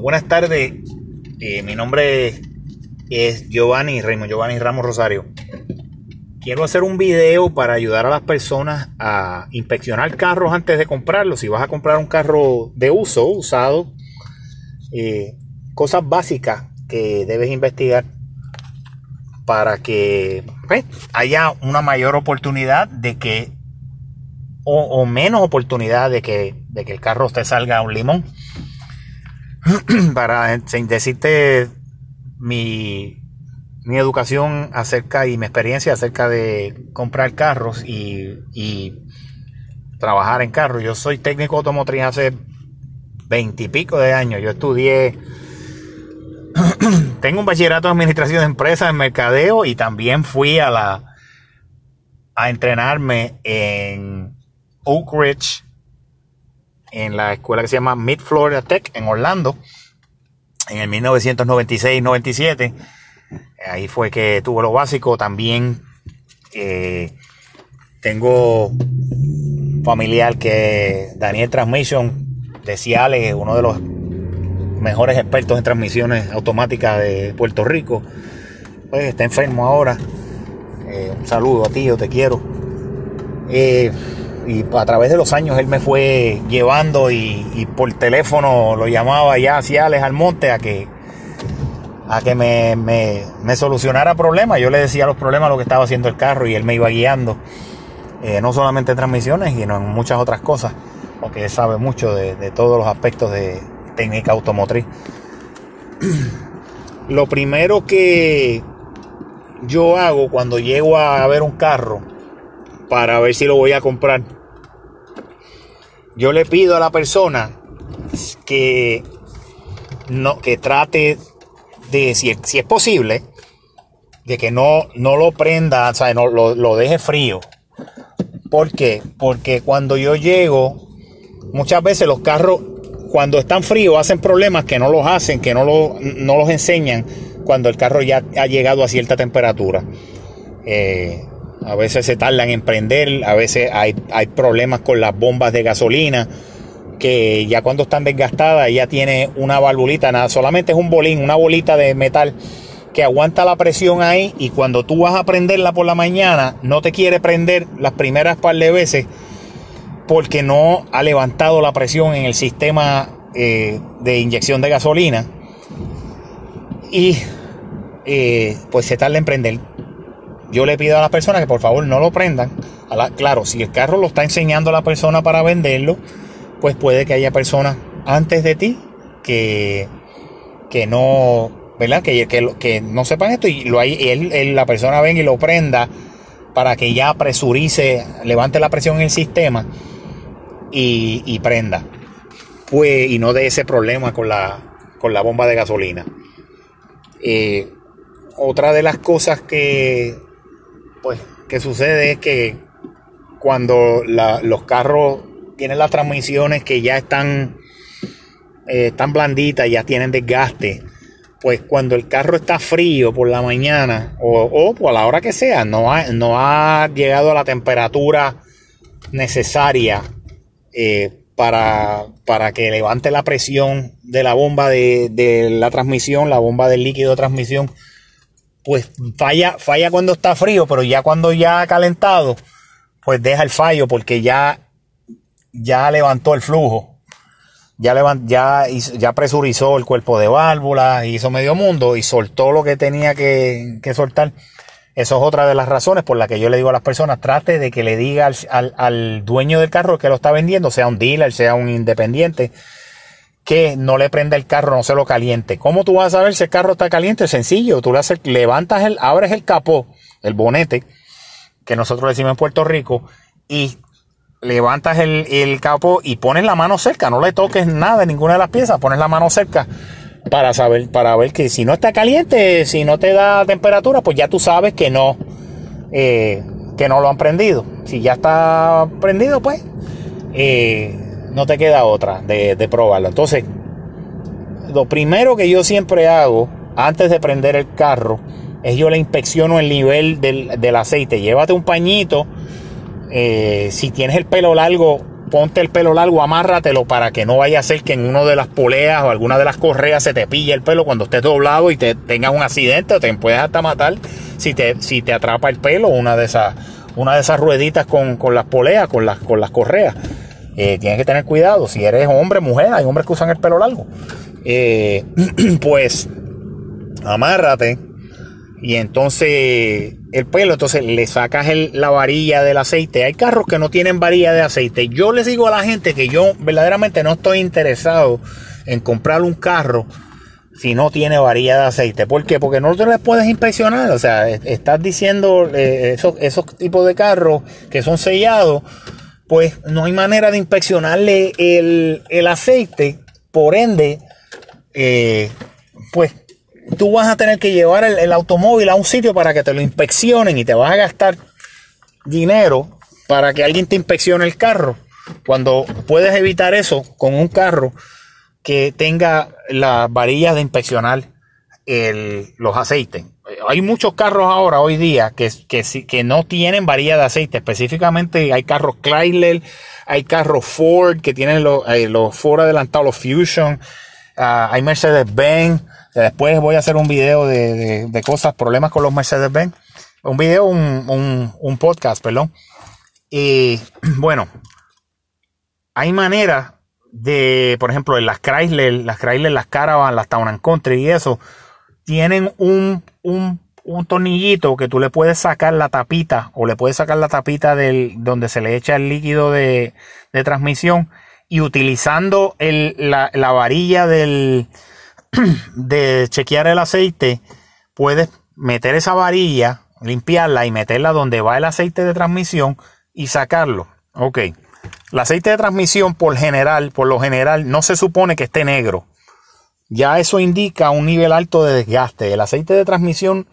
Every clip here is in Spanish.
buenas tardes, eh, mi nombre es Giovanni, Raymond Giovanni Ramos Rosario. Quiero hacer un video para ayudar a las personas a inspeccionar carros antes de comprarlos. Si vas a comprar un carro de uso, usado, eh, cosas básicas que debes investigar para que pues, haya una mayor oportunidad de que, o, menos oportunidad de que, de que el carro te salga un limón. para decirte mi, mi educación acerca y mi experiencia acerca de comprar carros y, y trabajar en carros. Yo soy técnico automotriz hace veintipico de años. Yo estudié, tengo un bachillerato en administración de empresas, en mercadeo y también fui a la a entrenarme en Oak Ridge, en la escuela que se llama Mid Florida Tech en Orlando, en el 1996-97. Ahí fue que tuve lo básico. También eh, tengo familiar que Daniel Transmission de Ciales, uno de los mejores expertos en transmisiones automáticas de Puerto Rico. Pues está enfermo ahora. Eh, un saludo a ti, yo te quiero. Eh, y a través de los años él me fue llevando y, por teléfono lo llamaba ya hacia Alex Almonte a que a que me, me, solucionara problemas. Yo le decía los problemas lo que estaba haciendo el carro y él me iba guiando, eh, no solamente en transmisiones, sino en muchas otras cosas, porque él sabe mucho de, de todos los aspectos de técnica automotriz. Lo primero que yo hago cuando llego a ver un carro, para ver si lo voy a comprar, yo le pido a la persona que, no, que trate de, si, si es posible, de que no, no lo prenda, o sea, no, lo, deje frío. ¿Por qué? Porque cuando yo llego, muchas veces los carros, cuando están fríos, hacen problemas que no los hacen, que no, lo, no los enseñan cuando el carro ya ha llegado a cierta temperatura. Eh, a veces se tardan en prender, a veces hay, problemas con las bombas de gasolina, que ya cuando están desgastadas ya tiene una valvulita, nada, solamente es un bolín, una bolita de metal que aguanta la presión ahí y cuando tú vas a prenderla por la mañana no te quiere prender las primeras par de veces porque no ha levantado la presión en el sistema eh, de inyección de gasolina. Y eh, pues se tarda en prender yo le pido a las personas que por favor no lo prendan. claro, si el carro lo está enseñando a la persona para venderlo, pues puede que haya personas antes de ti que, que no, ¿verdad? Que, que, no sepan esto y lo hay, él, la persona venga y lo prenda para que ya presurice, levante la presión en el sistema y, prenda. Pues, y no de ese problema con la, con la bomba de gasolina. Eh, otra de las cosas que pues, que sucede es que cuando los carros tienen las transmisiones que ya están, eh, blanditas, ya tienen desgaste, pues cuando el carro está frío por la mañana o, por la hora que sea, no ha, no ha llegado a la temperatura necesaria eh, para, para, que levante la presión de la bomba de, de la transmisión, la bomba del líquido de transmisión, pues falla, falla cuando está frío, pero ya cuando ya ha calentado, pues deja el fallo porque ya, ya levantó el flujo. Ya, ya, ya presurizó el cuerpo de válvulas, hizo medio mundo y soltó lo que tenía que, soltar. Eso es otra de las razones por las que yo le digo a las personas, trate de que le diga al, al dueño del carro que lo está vendiendo, sea un dealer, sea un independiente, que no le prenda el carro, no se lo caliente. ¿Cómo tú vas a saber si el carro está caliente? Sencillo, tú le haces, levantas el, abres el capó, el bonete, que nosotros decimos en Puerto Rico, y levantas el, el capó y pones la mano cerca, no le toques nada ninguna de las piezas, pones la mano cerca para saber, para ver que si no está caliente, si no te da temperatura, pues ya tú sabes que no, eh, que no lo han prendido. Si ya está prendido, pues eh, no te queda otra de, probarlo. Entonces, lo primero que yo siempre hago antes de prender el carro es yo le inspecciono el nivel del, aceite. Llévate un pañito. Eh, si tienes el pelo largo, ponte el pelo largo, amárratelo para que no vaya a ser que en una de las poleas o alguna de las correas se te pille el pelo cuando estés doblado y te tengas un accidente o te puedes hasta matar si te, si te atrapa el pelo una de esas, una de esas rueditas con, las poleas, con las, con las correas. Eh, tienes que tener cuidado. Si eres hombre, mujer, hay hombres que usan el pelo largo. Eh, pues amárrate y entonces el pelo, entonces le sacas la varilla del aceite. Hay carros que no tienen varilla de aceite. Yo les digo a la gente que yo verdaderamente no estoy interesado en comprar un carro si no tiene varilla de aceite. ¿Por qué? Porque no te les puedes inspeccionar. O sea, estás diciendo eh, esos tipos de carros que son sellados, pues no hay manera de inspeccionarle el, aceite. Por ende, eh, pues tú vas a tener que llevar el, automóvil a un sitio para que te lo inspeccionen y te vas a gastar dinero para que alguien te inspeccione el carro. Cuando puedes evitar eso con un carro que tenga las varillas de inspeccionar los aceites. Hay muchos carros ahora, hoy día, que, que, que no tienen varilla de aceite. Específicamente hay carros Chrysler, hay carros Ford que tienen los, eh, los Ford adelantados, los Fusion, ah, hay Mercedes-Benz Después voy a hacer un video de, cosas, problemas con los Mercedes-Benz. Un video, un, podcast, perdón. Y bueno, hay maneras de, por ejemplo, en las Chrysler, las Chrysler, las Caravan, las Town and Country y eso, tienen un, un, tornillito que tú le puedes sacar la tapita o le puedes sacar la tapita del, donde se le echa el líquido de, transmisión y utilizando la varilla del, de chequear el aceite, puedes meter esa varilla, limpiarla y meterla donde va el aceite de transmisión y sacarlo. Ok. El aceite de transmisión por general, por lo general, no se supone que esté negro. Ya eso indica un nivel alto de desgaste. El aceite de transmisión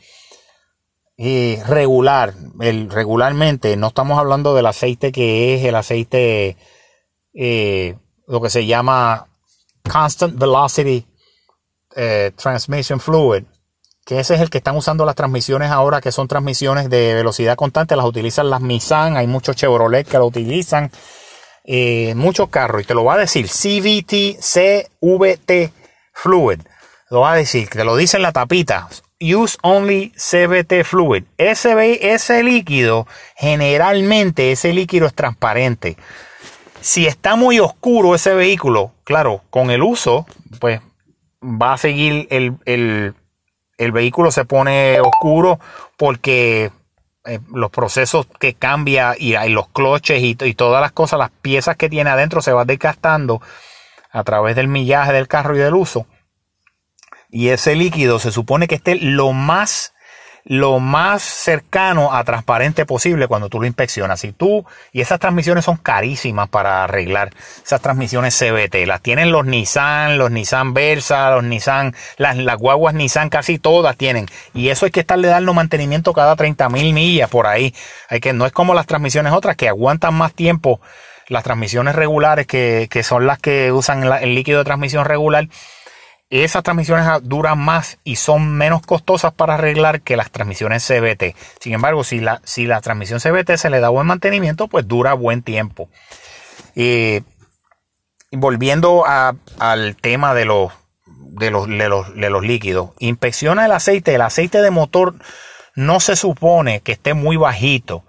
eh, regular, el, regularmente, no estamos hablando del aceite que es el aceite, eh, lo que se llama constant velocity eh, transmission Fluid, que ese es el que están usando las transmisiones ahora, que son transmisiones de velocidad constante, las utilizan las Nissan, hay muchos Chevrolet que lo utilizan, muchos carros, y te lo va a decir CVT, CVT Fluid, lo va a decir, te lo dice en la tapita, Use only CVT fluid. Ese, ese líquido, generalmente ese líquido es transparente. Si está muy oscuro ese vehículo, claro, con el uso, pues va a seguir el, vehículo se pone oscuro porque eh, los procesos que cambia y, hay los cloches y, y, todas las cosas, las piezas que tiene adentro se van desgastando a través del millaje del carro y del uso. Y ese líquido se supone que esté lo más lo más cercano a transparente posible cuando tú lo inspeccionas. Y tú, y esas transmisiones son carísimas para arreglar, esas transmisiones CBT. Las tienen los Nissan, los Nissan Versa, los Nissan, las, las guaguas Nissan casi todas tienen. Y eso hay que estarle dando mantenimiento cada 30 mil millas por ahí. Hay que, no es como las transmisiones otras que aguantan más tiempo. Las transmisiones regulares que, que son las que usan el líquido de transmisión regular esas transmisiones duran más y son menos costosas para arreglar que las transmisiones CBT. Sin embargo, si la, si la transmisión CBT se le da buen mantenimiento, pues dura buen tiempo. Y volviendo al tema de los, de los, de los, de los líquidos, inspecciona el aceite. El aceite de motor no se supone que esté muy bajito.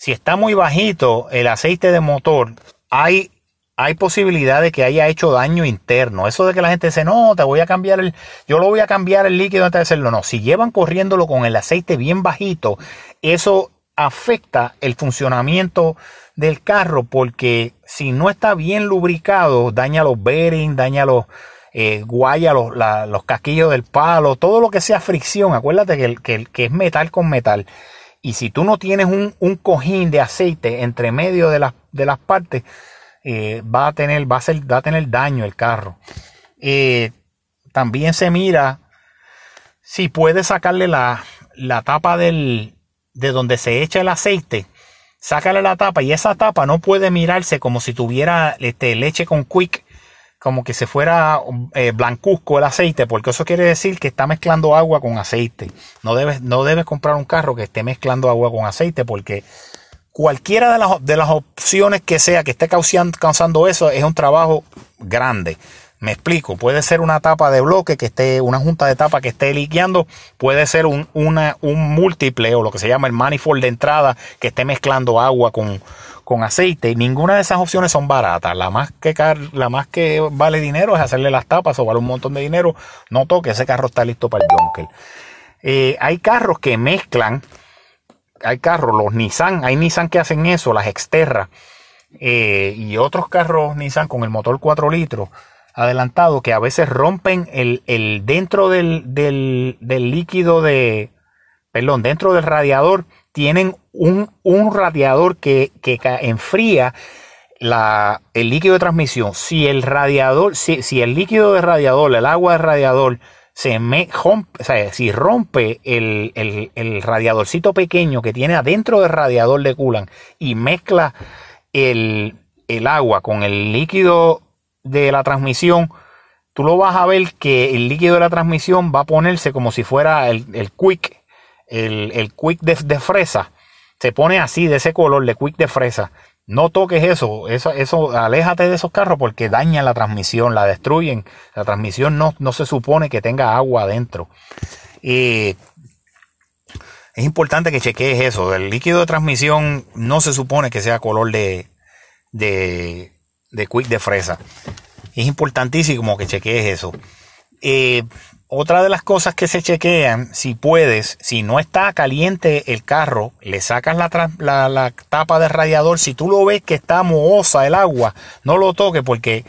Si está muy bajito el aceite de motor, hay hay posibilidad de que haya hecho daño interno. Eso de que la gente dice, no, te voy a cambiar el, yo lo voy a cambiar el líquido antes de hacerlo. No, si llevan corriéndolo con el aceite bien bajito, eso afecta el funcionamiento del carro porque si no está bien lubricado, daña los bearings, daña los eh, los, los, casquillos del palo, todo lo que sea fricción. Acuérdate que, que, es metal con metal. Y si tú no tienes un, un cojín de aceite entre medio de, las de las partes, eh, va, a tener, va, a ser, va a tener daño el carro. Eh, también se mira si puede sacarle la, la tapa del, de donde se echa el aceite. Sácale la tapa y esa tapa no puede mirarse como si tuviera este, leche con quick, como que se fuera eh, blancuzco el aceite, porque eso quiere decir que está mezclando agua con aceite. No debes, no debes comprar un carro que esté mezclando agua con aceite porque cualquiera de las, de las opciones que sea que esté causando, causando eso es un trabajo grande. Me explico, puede ser una tapa de bloque que esté, una junta de tapa que esté liqueando, puede ser un, una, un múltiple o lo que se llama el manifold de entrada que esté mezclando agua con, con aceite. Ninguna de esas opciones son baratas. La más, que la más que vale dinero es hacerle las tapas o vale un montón de dinero. No toque, ese carro está listo para el Junker. Eh, hay carros que mezclan, hay carros, los Nissan, hay Nissan que hacen eso, las Exterra, eh, y otros carros Nissan con el motor 4 litros adelantado que a veces rompen el, el dentro del, del, del, líquido de, perdón, dentro del radiador tienen un, un radiador que, que enfría la, el líquido de transmisión. Si el radiador, si, si el líquido de radiador, el agua de radiador, se me rompe, si rompe el, el, radiadorcito pequeño que tiene adentro del radiador de coolant y mezcla el, el agua con el líquido de la transmisión, tú lo vas a ver que el líquido de la transmisión va a ponerse como si fuera el, el quick, el, el quick de, de, fresa. Se pone así, de ese color, de quick de fresa. No toques eso, eso, eso, aléjate de esos carros porque dañan la transmisión, la destruyen. La transmisión no, no se supone que tenga agua adentro. es importante que chequees eso. El líquido de transmisión no se supone que sea color de, de, de quick de fresa. Es importantísimo que chequees eso. Eh, otra de las cosas que se chequean, si puedes, si no está caliente el carro, le sacas la, la, tapa de radiador. Si tú lo ves que está mohosa el agua, no lo toques porque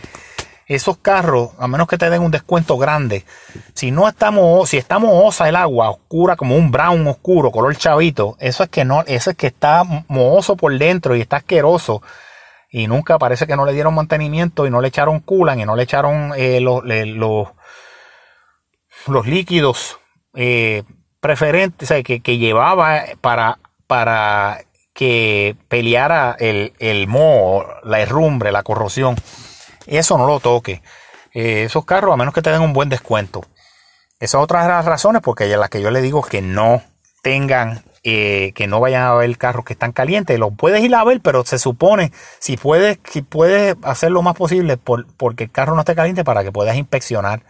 esos carros, a menos que te den un descuento grande, si no está si está mohosa el agua, oscura como un brown oscuro, color chavito, eso es que no, eso es que está mohoso por dentro y está asqueroso y nunca parece que no le dieron mantenimiento y no le echaron culan y no le echaron eh, los, los, los, líquidos eh, preferentes que, que, llevaba para, para que peleara el, el moho, la herrumbre, la corrosión. Eso no lo toque. Eh, esos carros, a menos que te den un buen descuento. Esas otras las razones porque las que yo le digo que no tengan eh, que no vayan a ver carros que están calientes. Lo puedes ir a ver, pero se supone, si puedes, si puedes hacer lo más posible por, porque el carro no esté caliente para que puedas inspeccionar.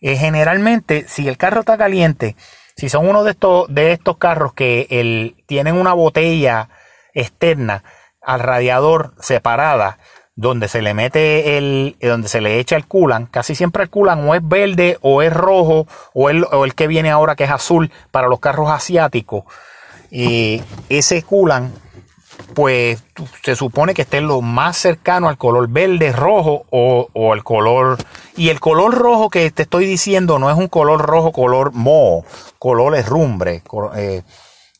Eh, generalmente, si el carro está caliente, si son uno de estos, de estos carros que el, tienen una botella externa al radiador separada, donde se le mete el, donde se le echa el culan, casi siempre el culan o es verde o es rojo o el, o el que viene ahora que es azul para los carros asiáticos y ese culan, pues se supone que esté lo más cercano al color verde, rojo o, el color... Y el color rojo que te estoy diciendo no es un color rojo, color moho, color herrumbre, eh,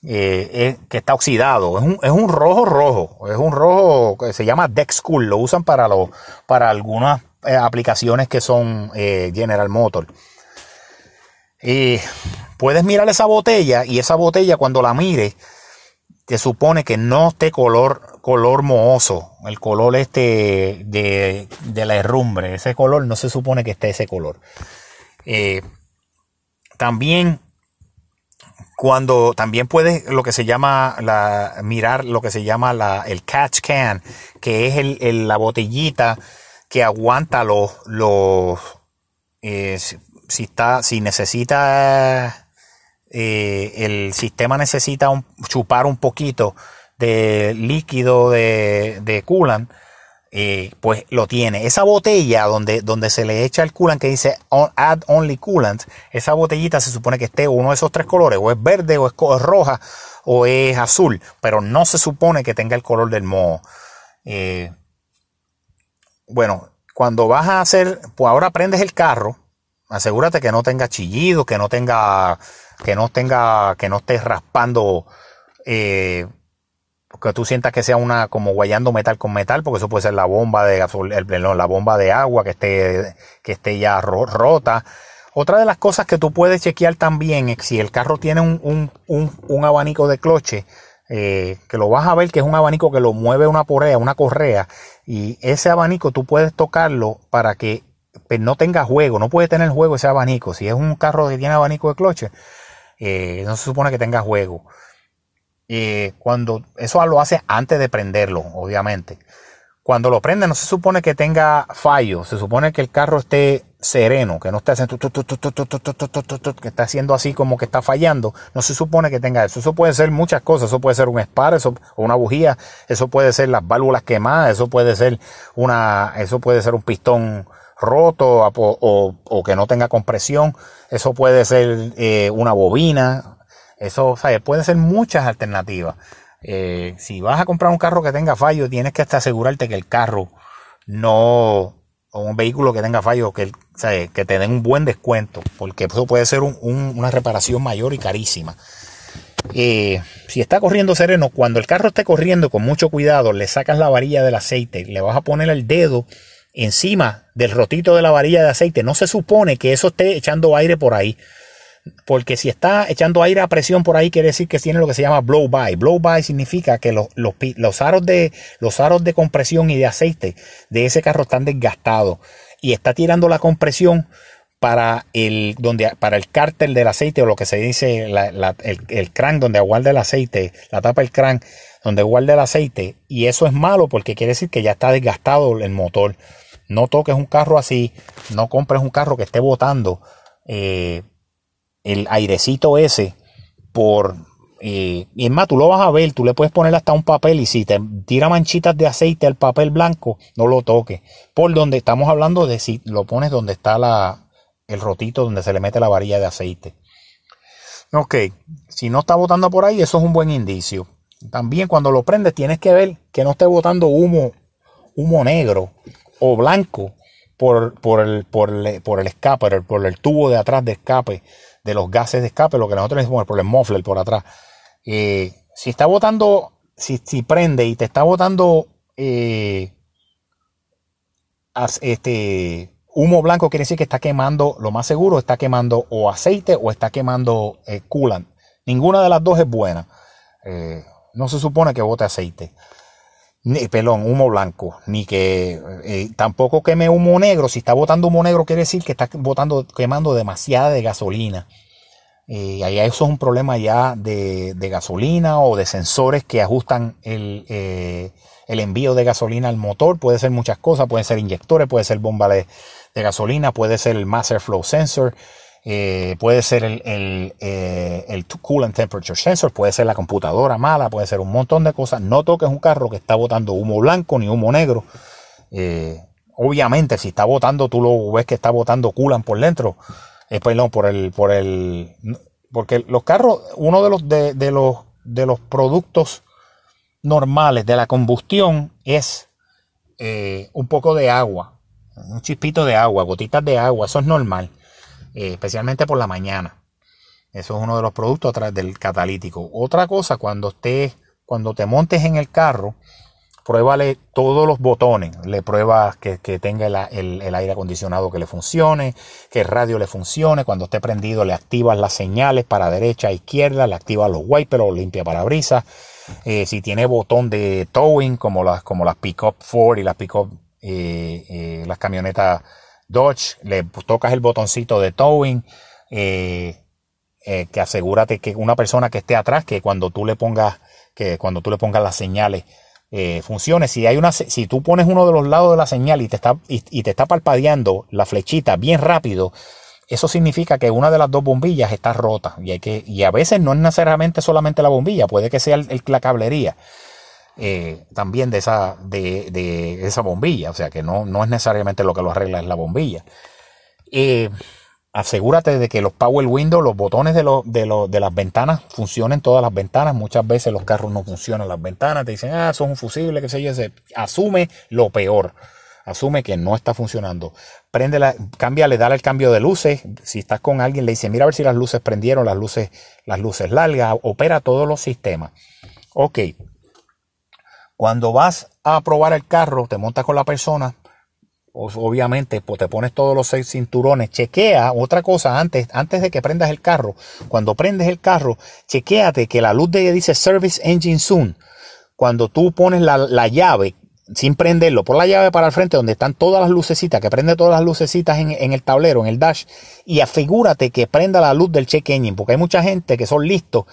eh, que está oxidado. Es un, es un, rojo rojo, es un rojo que se llama Dexcool, lo usan para, lo, para algunas eh, aplicaciones que son General Motors. Y puedes mirar esa botella y esa botella cuando la mires, te supone que no esté color, color mohoso, el color este de, la herrumbre, ese color no se supone que esté ese color. Eh, también cuando también puedes lo que se llama la, mirar lo que se llama la, el catch can, que es el, la botellita que aguanta los, los eh, si está, si necesita, eh, el sistema necesita chupar un poquito de líquido de, de coolant, eh, pues lo tiene. Esa botella donde, donde se le echa el coolant que dice add only coolant, esa botellita se supone que esté uno de esos tres colores, o es verde, o es, roja, o es azul, pero no se supone que tenga el color del moho. Eh, bueno, cuando vas a hacer, pues ahora prendes el carro, Asegúrate que no tenga chillido, que no tenga, que no tenga, que no estés raspando, eh, que tú sientas que sea una como guayando metal con metal, porque eso puede ser la bomba de la bomba de agua que esté, que esté ya rota. Otra de las cosas que tú puedes chequear también es si el carro tiene un, un, un, abanico de cloche, eh, que lo vas a ver que es un abanico que lo mueve una porea, una correa, y ese abanico tú puedes tocarlo para que pues, no tenga juego, no puede tener juego ese abanico. Si es un carro que tiene abanico de cloche, eh, no se supone que tenga juego. eh, cuando eso lo hace antes de prenderlo, obviamente. Cuando lo prende no se supone que tenga fallo, se supone que el carro esté sereno, que no esté haciendo que está haciendo así como que está fallando, no se supone que tenga eso. Eso puede ser muchas cosas, eso puede ser un spar, eso o una bujía, eso puede ser las válvulas quemadas, eso puede ser una eso puede ser un pistón roto o, o, que no tenga compresión, eso puede ser eh, una bobina, eso, ¿sabes? Puede ser muchas alternativas. Eh, si vas a comprar un carro que tenga fallo, tienes que hasta asegurarte que el carro no, o un vehículo que tenga fallo, que, que te den un buen descuento, porque eso puede ser una reparación mayor y carísima. Eh, si está corriendo sereno, cuando el carro esté corriendo con mucho cuidado, le sacas la varilla del aceite, le vas a poner el dedo encima del rotito de la varilla de aceite. No se supone que eso esté echando aire por ahí. Porque si está echando aire a presión por ahí, quiere decir que tiene lo que se llama blow by. Blow by significa que los, los, aros de, los aros de compresión y de aceite de ese carro están desgastados y está tirando la compresión para el, donde, para el del aceite o lo que se dice el, el crank donde guarda el aceite, la tapa del crank donde guarda el aceite. Y eso es malo porque quiere decir que ya está desgastado el motor. No toques un carro así, no compres un carro que esté botando. Eh, el airecito ese por... Eh, y es más, tú lo vas a ver, tú le puedes poner hasta un papel y si te tira manchitas de aceite al papel blanco, no lo toques. Por donde estamos hablando de si lo pones donde está la, el rotito donde se le mete la varilla de aceite. Ok, si no está botando por ahí, eso es un buen indicio. También cuando lo prendes tienes que ver que no esté botando humo, humo negro o blanco por, por, el, por, el, por el escape, por el tubo de atrás de escape de los gases de escape, lo que nosotros decimos por el muffler por atrás. Eh, si está botando, si, prende y te está botando eh, este humo blanco, quiere decir que está quemando, lo más seguro, está quemando o aceite o está quemando eh, coolant. Ninguna de las dos es buena. no se supone que bote aceite. Ni, pelón, humo blanco, ni que tampoco queme humo negro. Si está botando humo negro, quiere decir que está botando, quemando demasiada de gasolina. Y ahí eso es un problema ya de, gasolina o de sensores que ajustan eh, el, envío de gasolina al motor. Puede ser muchas cosas, pueden ser inyectores, puede ser bomba de, gasolina, puede ser el Master Flow Sensor, eh, puede ser el, el, eh, el, Coolant Temperature Sensor, puede ser la computadora mala, puede ser un montón de cosas. No toques un carro que está botando humo blanco ni humo negro. obviamente, si está botando, tú lo ves que está botando coolant por dentro eh, perdón, por el, por el, porque los carros, uno de los, de, los, de los productos normales de la combustión es eh, un poco de agua, un chispito de agua, gotitas de agua, eso es normal, eh, especialmente por la mañana. Eso es uno de los productos del catalítico. Otra cosa, cuando estés, cuando te montes en el carro, pruébale todos los botones, le pruebas que, tenga el, aire acondicionado que le funcione, que el radio le funcione, cuando esté prendido le activas las señales para derecha e izquierda, le activas los wipers o limpia parabrisas, eh, si tiene botón de towing como las, como las Pickup Ford y las Pickup, eh, eh, las camionetas Dodge, le tocas el botoncito de towing, que asegúrate que una persona que esté atrás, que cuando tú le pongas, que cuando tú le pongas las señales, eh, funcione. Si hay una, si tú pones uno de los lados de la señal y te está, y, te está parpadeando la flechita bien rápido, eso significa que una de las dos bombillas está rota. Y, hay que, y a veces no es necesariamente solamente la bombilla, puede que sea el, la cablería eh, también de esa, de, de, esa bombilla. O sea que no, no es necesariamente lo que lo arregla es la bombilla. Eh, asegúrate de que los power windows, los botones de, de, de, las ventanas funcionen todas las ventanas. Muchas veces los carros no funcionan las ventanas, te dicen, ah, son un fusible, qué sé yo. Asume lo peor. Asume que no está funcionando. Préndela, cámbiale, dale el cambio de luces. Si estás con alguien, le dice, mira a ver si las luces prendieron, las luces, las luces largas. Opera todos los sistemas. Ok. Cuando vas a probar el carro, te montas con la persona, obviamente pues te pones todos los seis cinturones, chequea otra cosa antes, antes de que prendas el carro, cuando prendes el carro, chequeate que la luz de ella dice Service Engine Soon. Cuando tú pones la, llave, sin prenderlo, por la llave para el frente donde están todas las lucecitas, que prende todas las lucecitas en, en, el tablero, en el dash, y asegúrate que prenda la luz del check engine, porque hay mucha gente que son listos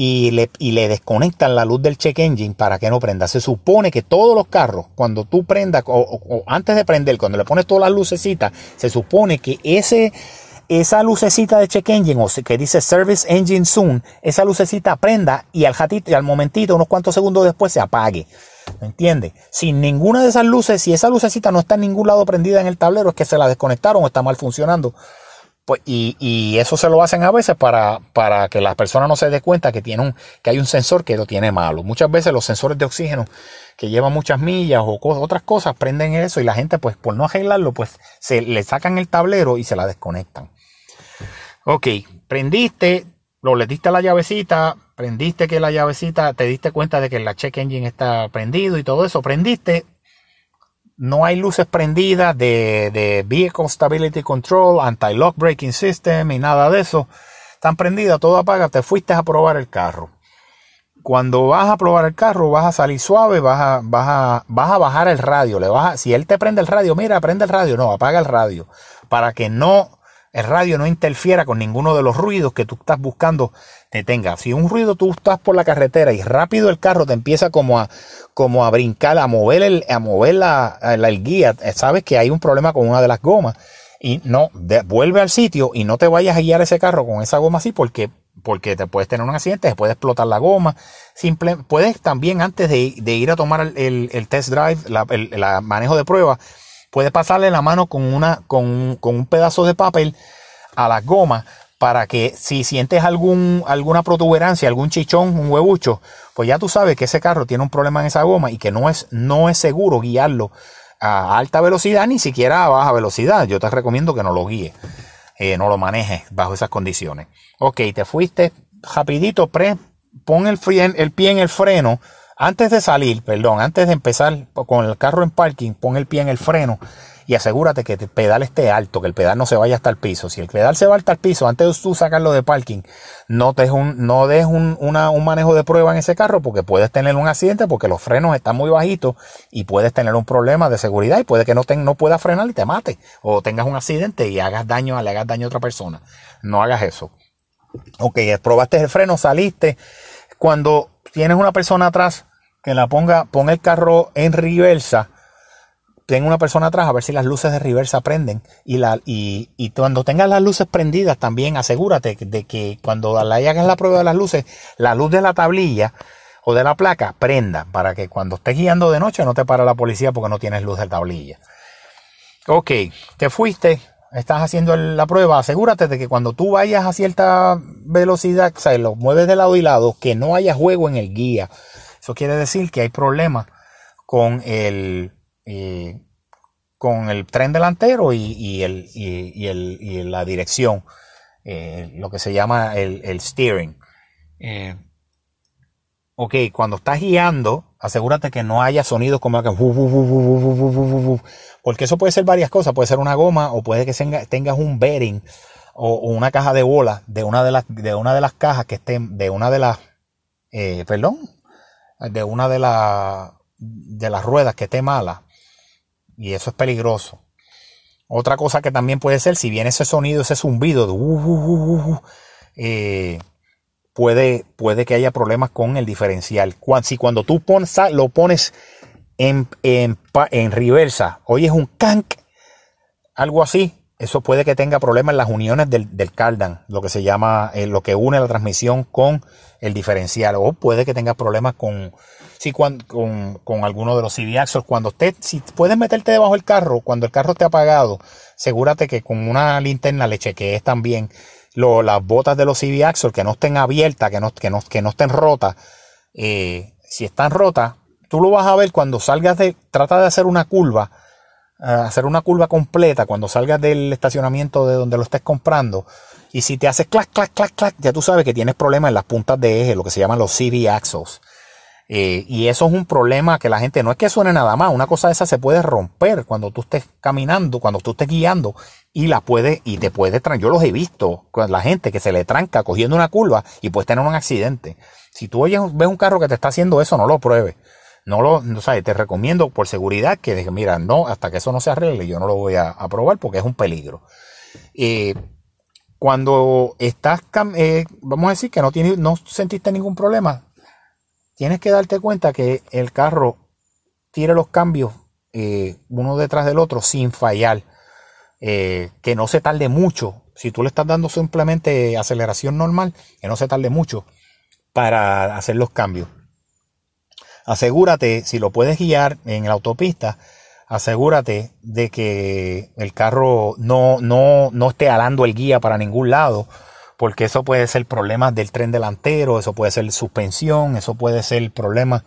y le, y le desconectan la luz del check engine para que no prenda. Se supone que todos los carros, cuando tú prendas, o, antes de prender, cuando le pones todas las lucecitas, se supone que ese, esa lucecita de check engine, o que dice service engine soon, esa lucecita prenda y al y al momentito, unos cuantos segundos después, se apague. ¿Me entiendes? Sin ninguna de esas luces, si esa lucecita no está en ningún lado prendida en el tablero, es que se la desconectaron o está mal funcionando. Pues, y, eso se lo hacen a veces para, para que la persona no se dé cuenta que, que hay un sensor que lo tiene malo. Muchas veces los sensores de oxígeno que llevan muchas millas o otras cosas prenden eso y la gente pues por no arreglarlo pues se le sacan el tablero y se la desconectan. Ok, prendiste, lo le diste la llavecita, prendiste que la llavecita, te diste cuenta de que la check engine está prendido y todo eso, prendiste, no hay luces prendidas de, de Vehicle Stability Control, Anti-Lock Braking System y nada de eso. Están prendidas, todo apaga, te fuiste a probar el carro. Cuando vas a probar el carro, vas a salir suave, vas a, vas a, vas a bajar el radio. Le vas si él te prende el radio, mira, prende el radio. No, apaga el radio. Para que no el radio no interfiera con ninguno de los ruidos que tú estás buscando te tenga. Si un ruido tú estás por la carretera y rápido el carro te empieza como a, como a brincar, a mover, el, a mover la, el guía, eh, sabes que hay un problema con una de las gomas y no, vuelve al sitio y no te vayas a guiar ese carro con esa goma así porque, porque te puedes tener un accidente, te puede explotar la goma. Simple, puedes también antes de, ir a tomar el, test drive, el manejo de prueba, puede pasarle la mano con, una, con, con un pedazo de papel a la goma para que si sientes algún, alguna protuberancia, algún chichón, un huevucho, pues ya tú sabes que ese carro tiene un problema en esa goma y que no es, no es seguro guiarlo a alta velocidad, ni siquiera a baja velocidad. Yo te recomiendo que no lo guíes, eh, no lo manejes bajo esas condiciones. Ok, te fuiste rapidito, pre, pon el, el pie en el freno, antes de salir, perdón, antes de empezar con el carro en parking, pon el pie en el freno y asegúrate que el pedal esté alto, que el pedal no se vaya hasta el piso. Si el pedal se va hasta el piso, antes de tú sacarlo de parking, no un, no des un, un manejo de prueba en ese carro porque puedes tener un accidente porque los frenos están muy bajitos y puedes tener un problema de seguridad y puede que no, te, no puedas frenar y te mate o tengas un accidente y hagas daño, le hagas daño a otra persona. No hagas eso. Ok, probaste el freno, saliste. Cuando tienes una persona atrás, que la ponga, pon el carro en reversa, ten una persona atrás a ver si las luces de reversa prenden y, la, y, y cuando tengas las luces prendidas también asegúrate de que cuando la hagas la prueba de las luces, la luz de la tablilla o de la placa prenda para que cuando estés guiando de noche no te para la policía porque no tienes luz de tablilla. Ok, te fuiste, estás haciendo la prueba, asegúrate de que cuando tú vayas a cierta velocidad, o sea, lo mueves de lado y lado, que no haya juego en el guía eso quiere decir que hay problemas con el, eh, con el tren delantero y, el, y, la dirección, eh, lo que se llama el, steering. Eh, ok, cuando estás guiando, asegúrate que no haya sonidos como que... Porque eso puede ser varias cosas, puede ser una goma o puede que tengas un bearing o, una caja de bola de una de las, de una de las cajas que estén, de una de las, perdón, de una de, de las ruedas que esté mala. Y eso es peligroso. Otra cosa que también puede ser, si viene ese sonido, ese zumbido uh, uh, uh, eh, puede, puede que haya problemas con el diferencial. si cuando tú pones, lo pones en, en, en reversa, oyes un cank, algo así, eso puede que tenga problemas en las uniones del, del cardan, lo que se llama, eh, lo que une la transmisión con el diferencial, o puede que tenga problemas con, si, con, con, alguno de los CD axles. Cuando usted, si puedes meterte debajo del carro, cuando el carro esté apagado, asegúrate que con una linterna le chequees también lo, las botas de los CD axles que no estén abiertas, que no, que no, que no estén rotas. Eh, si están rotas, tú lo vas a ver cuando salgas de, trata de hacer una curva hacer una curva completa cuando salgas del estacionamiento de donde lo estés comprando. Y si te haces clac, clac, clac, clac, ya tú sabes que tienes problemas en las puntas de eje, lo que se llaman los CV axles. Eh, y eso es un problema que la gente no es que suene nada más, una cosa de esa se puede romper cuando tú estés caminando, cuando tú estés guiando y la puede y te puede yo los he visto con la gente que se le tranca cogiendo una curva y puedes tener un accidente. Si tú oyes, ves un carro que te está haciendo eso, no lo pruebes. No lo, o sea, te recomiendo por seguridad que mira, no, hasta que eso no se arregle, yo no lo voy a, probar porque es un peligro. cuando estás, eh, vamos a decir que no, tiene, no sentiste ningún problema, tienes que darte cuenta que el carro tire los cambios eh, uno detrás del otro sin fallar. Eh, que no se tarde mucho. Si tú le estás dando simplemente aceleración normal, que no se tarde mucho para hacer los cambios. Asegúrate, si lo puedes guiar en la autopista, asegúrate de que el carro no, no, no esté alando el guía para ningún lado, porque eso puede ser problemas del tren delantero, eso puede ser suspensión, eso puede ser problemas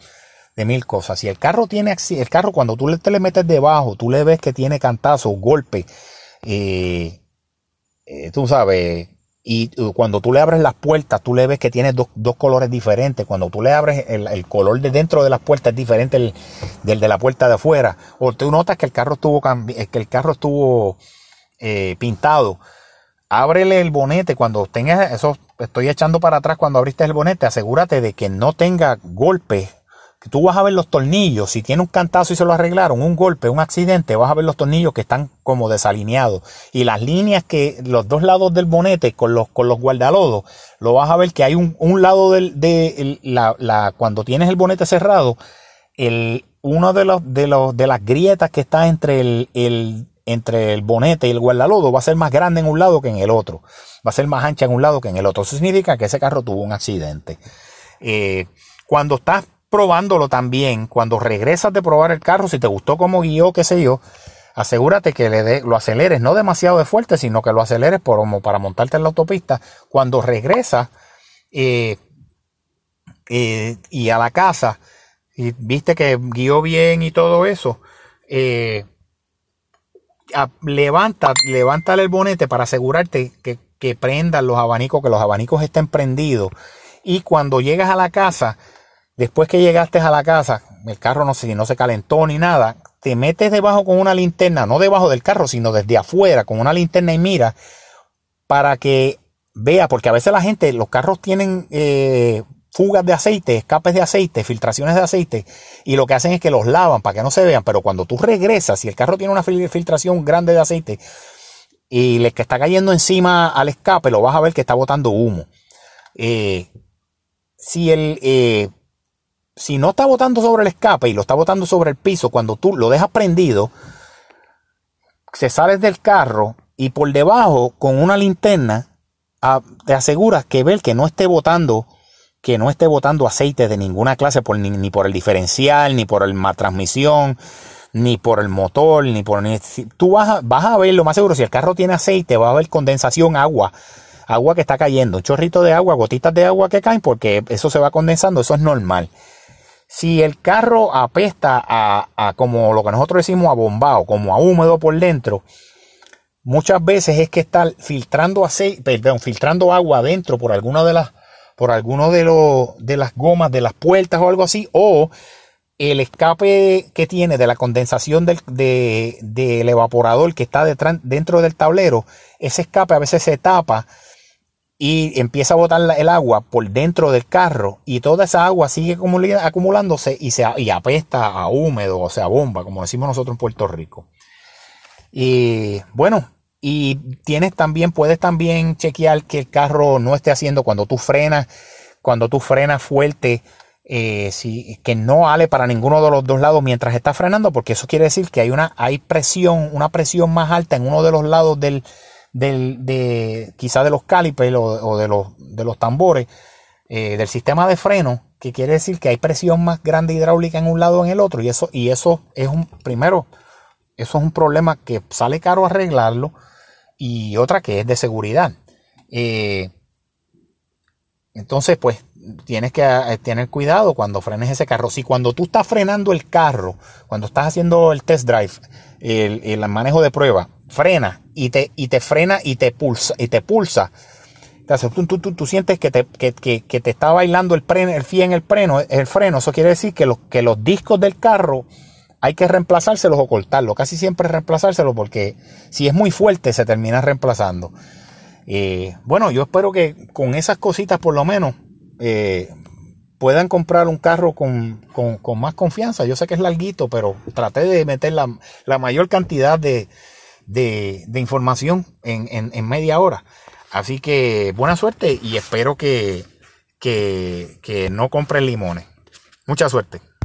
de mil cosas. Si el carro tiene el carro cuando tú te le metes debajo, tú le ves que tiene cantazo, golpe, eh, eh, tú sabes, y cuando tú le abres las puertas, tú le ves que tiene dos, colores diferentes. Cuando tú le abres el, color de dentro de las puertas es diferente del, de la puerta de afuera. O tú notas que el carro estuvo, que el carro estuvo eh, pintado. Ábrele el bonete cuando tengas eso. Estoy echando para atrás cuando abriste el bonete. Asegúrate de que no tenga golpes tú vas a ver los tornillos, si tiene un cantazo y se lo arreglaron, un golpe, un accidente, vas a ver los tornillos que están como desalineados. Y las líneas que, los dos lados del bonete con los, con los guardalodos, lo vas a ver que hay un, un lado del, de la, la, cuando tienes el bonete cerrado, el, uno de los, de los, de las grietas que está entre el, el, entre el bonete y el guardalodo va a ser más grande en un lado que en el otro. Va a ser más ancha en un lado que en el otro. Eso significa que ese carro tuvo un accidente. Eh, cuando estás probándolo también, cuando regresas de probar el carro, si te gustó como guió, qué sé yo, asegúrate que le lo aceleres, no demasiado de fuerte, sino que lo aceleres por, como para montarte en la autopista. Cuando regresas eh, eh, y a la casa, y viste que guió bien y todo eso, eh, levanta, levántale el bonete para asegurarte que, que prendan los abanicos, que los abanicos estén prendidos. Y cuando llegas a la casa, Después que llegaste a la casa, el carro no, no se calentó ni nada, te metes debajo con una linterna, no debajo del carro, sino desde afuera, con una linterna y mira, para que vea, porque a veces la gente, los carros tienen eh, fugas de aceite, escapes de aceite, filtraciones de aceite, y lo que hacen es que los lavan para que no se vean, pero cuando tú regresas, si el carro tiene una filtración grande de aceite y le que está cayendo encima al escape, lo vas a ver que está botando humo. Eh, si el, eh, si no está botando sobre el escape y lo está botando sobre el piso, cuando tú lo dejas prendido, se sales del carro y por debajo con una linterna te aseguras que ver que no esté botando que no esté botando aceite de ninguna clase ni, por el diferencial ni por el transmisión ni por el motor ni por tú vas a, vas a ver lo más seguro si el carro tiene aceite va a haber condensación agua agua que está cayendo chorrito de agua gotitas de agua que caen porque eso se va condensando eso es normal si el carro apesta a, como lo que nosotros decimos a bombao, como a húmedo por dentro, muchas veces es que está filtrando aceite, perdón, filtrando agua adentro por alguna de las por alguno de los de las gomas de las puertas o algo así o el escape que tiene de la condensación del, del evaporador que está detrás, dentro del tablero, ese escape a veces se tapa y empieza a botar el agua por dentro del carro y toda esa agua sigue acumulándose y, se, y apesta a húmedo, o sea, bomba, como decimos nosotros en Puerto Rico. Y bueno, y tienes también, puedes también chequear que el carro no esté haciendo cuando tú frenas, cuando tú frenas fuerte, eh, que no ale para ninguno de los dos lados mientras está frenando, porque eso quiere decir que hay una, hay presión, una presión más alta en uno de los lados del, del, de quizá de los calipers o, de, los, de los tambores eh, del sistema de freno, que quiere decir que hay presión más grande hidráulica en un lado o en el otro. Y eso, y eso es un, primero, eso es un problema que sale caro arreglarlo. Y otra que es de seguridad. Eh, entonces, pues, tienes que eh, tener cuidado cuando frenes ese carro. Si cuando tú estás frenando el carro, cuando estás haciendo el test drive, el, el manejo de prueba, frena y te, y te frena y te pulsa, y te pulsa. Entonces, tú, tú, tú, sientes que te, que, que, te está bailando el, freno, el en el freno, el freno. Eso quiere decir que los, que los discos del carro hay que reemplazárselos o cortarlos. Casi siempre reemplazárselos porque si es muy fuerte se termina reemplazando. Eh, bueno, yo espero que con esas cositas por lo menos eh, puedan comprar un carro con, con, más confianza. Yo sé que es larguito, pero traté de meter la, la mayor cantidad de, de, información en, en, media hora. Así que buena suerte y espero que, que, que no compren limones. Mucha suerte.